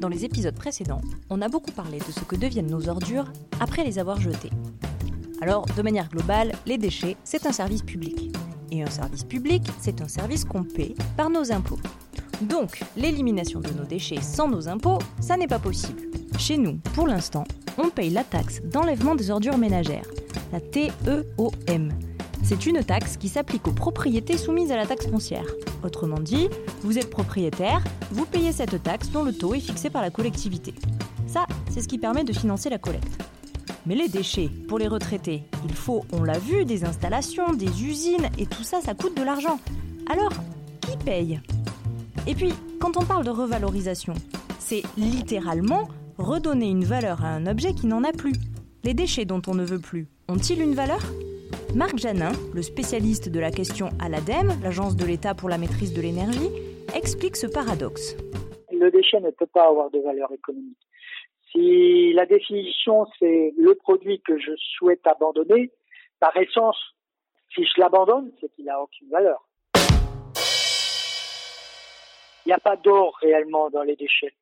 Dans les épisodes précédents, on a beaucoup parlé de ce que deviennent nos ordures après les avoir jetées. Alors, de manière globale, les déchets, c'est un service public. Et un service public, c'est un service qu'on paie par nos impôts. Donc, l'élimination de nos déchets sans nos impôts, ça n'est pas possible. Chez nous, pour l'instant, on paye la taxe d'enlèvement des ordures ménagères, la TEOM. C'est une taxe qui s'applique aux propriétés soumises à la taxe foncière. Autrement dit, vous êtes propriétaire, vous payez cette taxe dont le taux est fixé par la collectivité. Ça, c'est ce qui permet de financer la collecte. Mais les déchets, pour les retraités, il faut, on l'a vu, des installations, des usines, et tout ça, ça coûte de l'argent. Alors, qui paye? Et puis, quand on parle de revalorisation, c'est littéralement redonner une valeur à un objet qui n'en a plus. Les déchets dont on ne veut plus, ont-ils une valeur? Marc Janin, le spécialiste de la question à l'ADEME, l'Agence de l'État pour la maîtrise de l'énergie, explique ce paradoxe. Le déchet ne peut pas avoir de valeur économique. Si la définition c'est le produit que je souhaite abandonner, par essence, si je l'abandonne, c'est qu'il n'a aucune valeur. Il n'y a pas d'or réellement dans les déchets.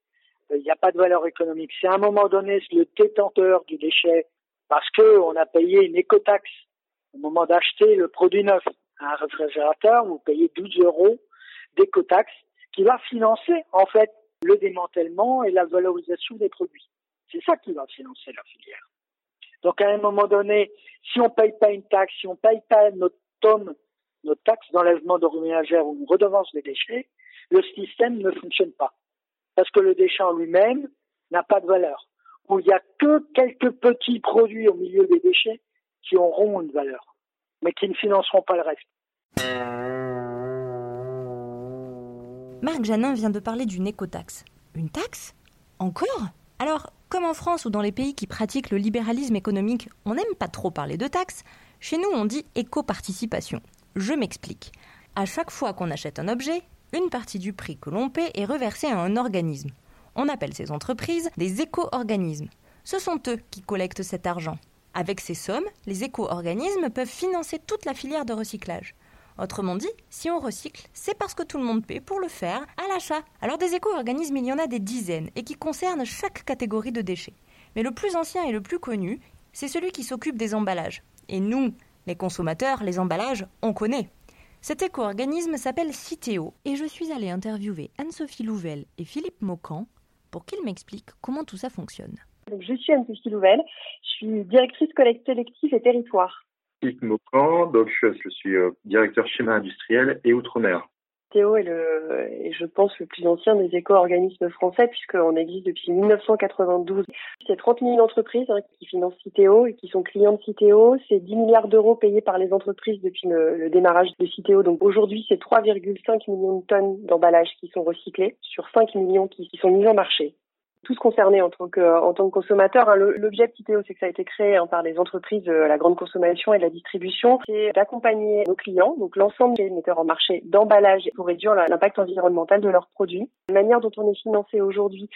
Il n'y a pas de valeur économique. Si à un moment donné, le détenteur du déchet, parce qu'on a payé une écotaxe au moment d'acheter le produit neuf, un réfrigérateur, vous payez 12 euros d'écotaxe qui va financer en fait le démantèlement et la valorisation des produits. C'est ça qui va financer la filière. Donc à un moment donné, si on ne paye pas une taxe, si on ne paye pas notre tome, notre taxe d'enlèvement d'ordures ménagères ou une redevance des déchets, le système ne fonctionne pas. Parce que le déchet en lui-même n'a pas de valeur. Où il n'y a que quelques petits produits au milieu des déchets qui auront une valeur, mais qui ne financeront pas le reste. Marc Janin vient de parler d'une écotaxe. Une taxe? Encore? Alors, comme en France ou dans les pays qui pratiquent le libéralisme économique, on n'aime pas trop parler de taxes, chez nous on dit éco-participation. Je m'explique. À chaque fois qu'on achète un objet, une partie du prix que l'on paie est reversée à un organisme. On appelle ces entreprises des éco-organismes. Ce sont eux qui collectent cet argent. Avec ces sommes, les éco-organismes peuvent financer toute la filière de recyclage. Autrement dit, si on recycle, c'est parce que tout le monde paie pour le faire à l'achat. Alors des éco-organismes, il y en a des dizaines et qui concernent chaque catégorie de déchets. Mais le plus ancien et le plus connu, c'est celui qui s'occupe des emballages. Et nous, les consommateurs, les emballages, on connaît. Cet éco-organisme s'appelle Citeo et je suis allée interviewer Anne-Sophie Louvel et Philippe Mocan pour qu'ils m'expliquent comment tout ça fonctionne. Je suis Anne-Sophie Louvel, je suis directrice sélective et territoire. Philippe Mocan, donc je, suis euh, directeur schéma industriel et outre-mer. Théo est, le, et je pense, le plus ancien des éco-organismes français puisqu'on existe depuis 1992. C'est 30 000 entreprises hein, qui financent Citeo et qui sont clients de Citeo. C'est 10 milliards d'euros payés par les entreprises depuis le, démarrage de Citeo. Donc aujourd'hui, c'est 3,5 millions de tonnes d'emballages qui sont recyclés sur 5 millions qui sont mis en marché tous concernés en tant que en tant que consommateurs. Hein. L'objet de c'est que ça a été créé hein, par les entreprises de la grande consommation et de la distribution. C'est d'accompagner nos clients, donc l'ensemble des metteurs en marché d'emballage pour réduire l'impact environnemental de leurs produits. La manière dont on est financé aujourd'hui,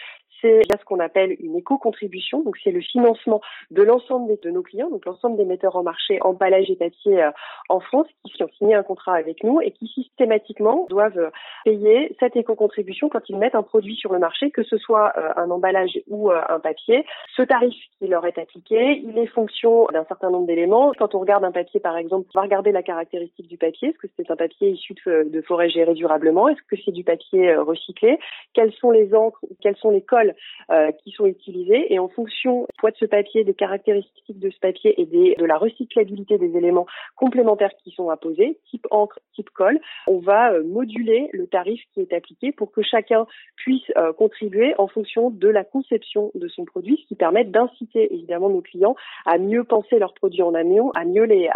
c'est ce qu'on appelle une éco-contribution. Donc c'est le financement de l'ensemble de nos clients, donc l'ensemble des metteurs en marché emballage et papier euh, en France qui ont signé un contrat avec nous et qui systématiquement doivent payer cette éco-contribution quand ils mettent un produit sur le marché, que ce soit euh, un emballage ou euh, un papier. Ce tarif qui leur est appliqué, il est fonction d'un certain nombre d'éléments. Quand on regarde un papier, par exemple, on va regarder la caractéristique du papier. Est-ce que c'est un papier issu de, forêt gérée durablement? Est-ce que c'est du papier recyclé? Quelles sont les encres Quelles sont les colles euh, qui sont utilisés? Et en fonction du poids de ce papier, des caractéristiques de ce papier et de la recyclabilité des éléments complémentaires qui sont apposés, type encre, type colle, on va euh, moduler le tarif qui est appliqué pour que chacun puisse euh, contribuer en fonction de la conception de son produit, ce qui permet d'inciter évidemment nos clients à mieux penser leurs produits en amont, à mieux les,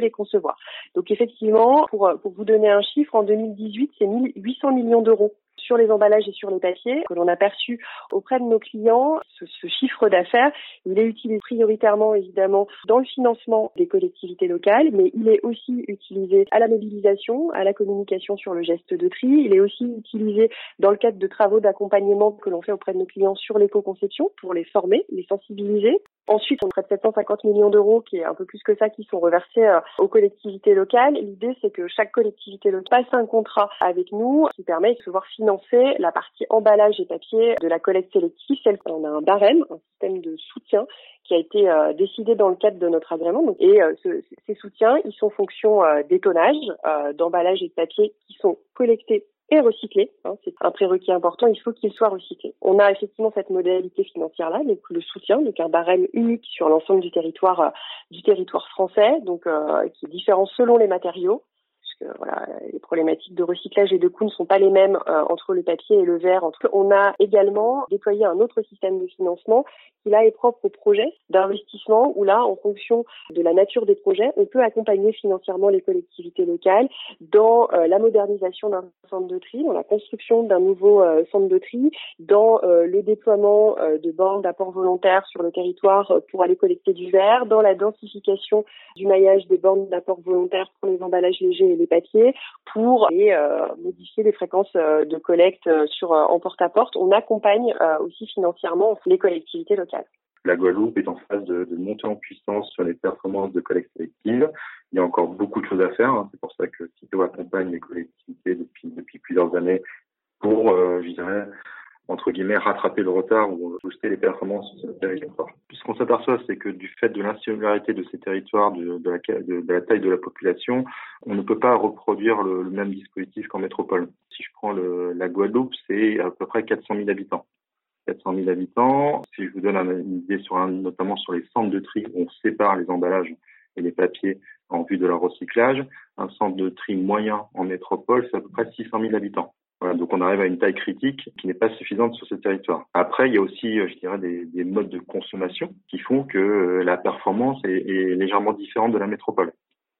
les concevoir. Donc effectivement, pour, pour vous donner un chiffre, en 2018, c'est 800 millions d'euros sur les emballages et sur les papiers que l'on a perçu auprès de nos clients. Ce, ce chiffre d'affaires, il est utilisé prioritairement évidemment dans le financement des collectivités locales, mais il est aussi utilisé à la mobilisation, à la communication sur le geste de tri. Il est aussi utilisé dans le cadre de travaux d'accompagnement que l'on fait auprès de nos clients sur l'éco-conception pour les former, les sensibiliser. Ensuite, on traite 750 millions d'euros, qui est un peu plus que ça, qui sont reversés euh, aux collectivités locales. L'idée, c'est que chaque collectivité locale passe un contrat avec nous qui permet de pouvoir financer la partie emballage et papier de la collecte sélective. Celle on a un barème, un système de soutien qui a été euh, décidé dans le cadre de notre agrément. Et euh, ces soutiens, ils sont fonction des tonnages d'emballage et de papier qui sont collectés et recyclé. Hein, c'est un prérequis important, il faut qu'il soit recyclé. On a effectivement cette modalité financière-là, donc le soutien, donc un barème unique sur l'ensemble du territoire euh, du territoire français, donc euh, qui est différent selon les matériaux voilà, les problématiques de recyclage et de coûts ne sont pas les mêmes euh, entre le papier et le verre. On a également déployé un autre système de financement qui là est propre au projet d'investissement où là, en fonction de la nature des projets, on peut accompagner financièrement les collectivités locales dans euh, la modernisation d'un centre de tri, dans la construction d'un nouveau euh, centre de tri, dans le déploiement de bornes d'apport volontaire sur le territoire pour aller collecter du verre, dans la densification du maillage des bornes d'apport volontaire pour les emballages légers et les papier pour euh, modifier les fréquences euh, de collecte euh, sur en porte-à-porte. On accompagne aussi financièrement les collectivités locales. La Guadeloupe est en phase de, de montée en puissance sur les performances de collecte sélective. Il y a encore beaucoup de choses à faire. Hein. C'est pour ça que CITO accompagne les collectivités depuis, depuis plusieurs années pour, je dirais, entre guillemets, rattraper le retard ou booster les performances sur ce territoire. Ce qu'on s'aperçoit, c'est que du fait de l'insularité de ces territoires, de, la, taille de la population, on ne peut pas reproduire le, même dispositif qu'en métropole. Si je prends la Guadeloupe, c'est à peu près 400 000 habitants. 400 000 habitants. Si je vous donne une idée sur un, notamment sur les centres de tri, où on sépare les emballages et les papiers en vue de leur recyclage. Un centre de tri moyen en métropole, c'est à peu près 600 000 habitants donc on arrive à une taille critique qui n'est pas suffisante sur ce territoire. Après, il y a aussi, euh, je dirais, des, des modes de consommation qui font que euh, la performance est, est, légèrement différente de la métropole.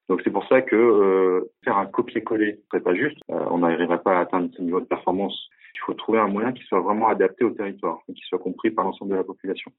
Donc c'est pour ça que euh, faire un copier-coller serait pas juste. on n'arriverait pas à atteindre ce niveau de performance. Il faut trouver un moyen qui soit vraiment adapté au territoire et qui soit compris par l'ensemble de la population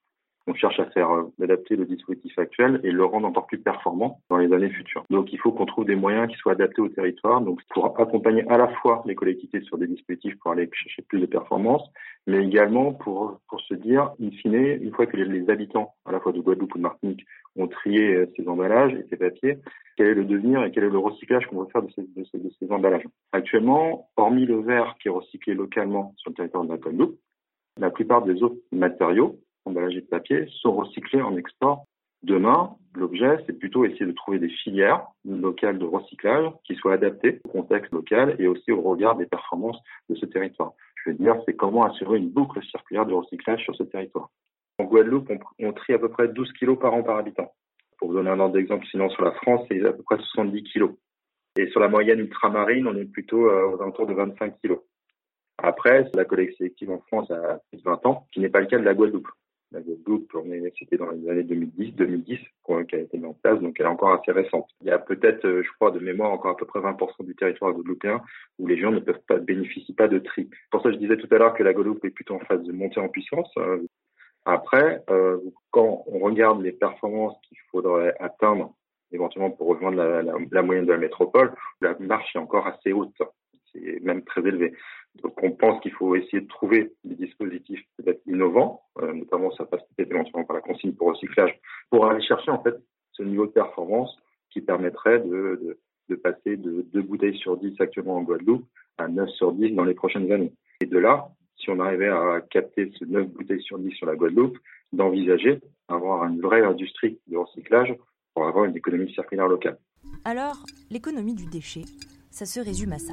on cherche à faire euh, adapter le dispositif actuel et le rendre encore plus performant dans les années futures. Donc il faut qu'on trouve des moyens qui soient adaptés au territoire, donc pour accompagner à la fois les collectivités sur des dispositifs pour aller chercher plus de performance, mais également pour pour se dire, in fine, une fois que les, habitants à la fois de Guadeloupe ou de Martinique ont trié euh, ces emballages et ces papiers, quel est le devenir et quel est le recyclage qu'on va faire de ces, de ces, de ces emballages. Actuellement, hormis le verre qui est recyclé localement sur le territoire de la Guadeloupe, la plupart des autres matériaux emballage de papier sont recyclés en export. Demain, l'objet, c'est plutôt essayer de trouver des filières locales de recyclage qui soient adaptées au contexte local et aussi au regard des performances de ce territoire. Je veux dire, c'est comment assurer une boucle circulaire de recyclage sur ce territoire. En Guadeloupe, on, trie à peu près 12 kilos par an par habitant. Pour vous donner un ordre d'exemple, sinon sur la France, c'est à peu près 70 kilos. Et sur la moyenne ultramarine, on est plutôt euh, aux alentours de 25 kilos. Après, la collecte sélective en France a plus de 20 ans, qui n'est pas le cas de la Guadeloupe la Guadeloupe, c'était dans les années 2010-2010 qui a été mise en place, donc elle est encore assez récente. Il y a peut-être, euh, je crois, de mémoire, encore à peu près 20% du territoire guadeloupéen où les gens ne bénéficient pas de tri. Pour ça, je disais tout à l'heure que la Guadeloupe est plutôt en phase de montée en puissance. Euh. Après, euh, quand on regarde les performances qu'il faudrait atteindre éventuellement pour rejoindre la moyenne de la métropole, la marche est encore assez haute, c'est même très élevé. Donc on pense qu'il faut essayer de trouver des dispositifs peut-être innovants, euh, notamment ça passe peut-être éventuellement par la consigne pour recyclage, pour aller chercher en fait ce niveau de performance qui permettrait de, passer de 2 bouteilles sur 10 actuellement en Guadeloupe à 9 sur 10 dans les prochaines années. Et de là, si on arrivait à capter ce 9 bouteilles sur 10 sur la Guadeloupe, d'envisager avoir une vraie industrie de recyclage pour avoir une économie circulaire locale. Alors, l'économie du déchet, ça se résume à ça.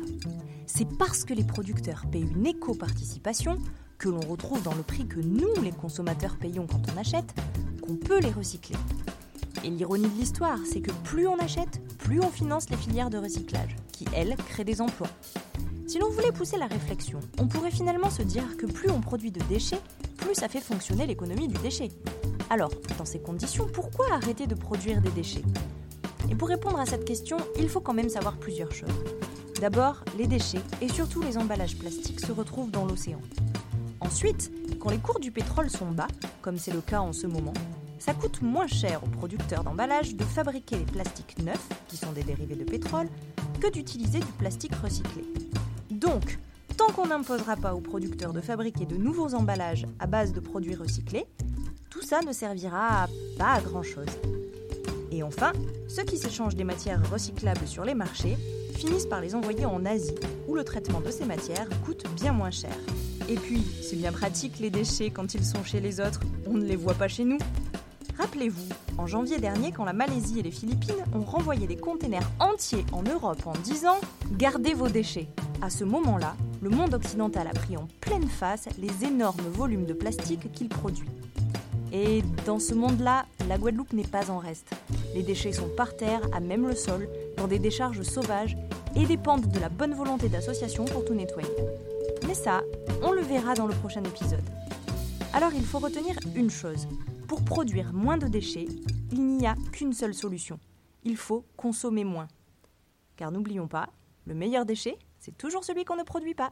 C'est parce que les producteurs payent une éco-participation, que l'on retrouve dans le prix que nous, les consommateurs, payons quand on achète, qu'on peut les recycler. Et l'ironie de l'histoire, c'est que plus on achète, plus on finance les filières de recyclage, qui, elles, créent des emplois. Si l'on voulait pousser la réflexion, on pourrait finalement se dire que plus on produit de déchets, plus ça fait fonctionner l'économie du déchet. Alors, dans ces conditions, pourquoi arrêter de produire des déchets? Et pour répondre à cette question, il faut quand même savoir plusieurs choses. D'abord, les déchets et surtout les emballages plastiques se retrouvent dans l'océan. Ensuite, quand les cours du pétrole sont bas, comme c'est le cas en ce moment, ça coûte moins cher aux producteurs d'emballage de fabriquer les plastiques neufs, qui sont des dérivés de pétrole, que d'utiliser du plastique recyclé. Donc, tant qu'on n'imposera pas aux producteurs de fabriquer de nouveaux emballages à base de produits recyclés, tout ça ne servira pas à grand-chose. Et enfin, ceux qui s'échangent des matières recyclables sur les marchés finissent par les envoyer en Asie, où le traitement de ces matières coûte bien moins cher. Et puis, c'est bien pratique les déchets quand ils sont chez les autres, on ne les voit pas chez nous. Rappelez-vous, en janvier dernier, quand la Malaisie et les Philippines ont renvoyé des containers entiers en Europe en disant Gardez vos déchets. À ce moment-là, le monde occidental a pris en pleine face les énormes volumes de plastique qu'il produit. Et dans ce monde-là, la Guadeloupe n'est pas en reste. Les déchets sont par terre, à même le sol, dans des décharges sauvages et dépendent de la bonne volonté d'associations pour tout nettoyer. Mais ça, on le verra dans le prochain épisode. Alors il faut retenir une chose. Pour produire moins de déchets, il n'y a qu'une seule solution. Il faut consommer moins. Car n'oublions pas, le meilleur déchet, c'est toujours celui qu'on ne produit pas.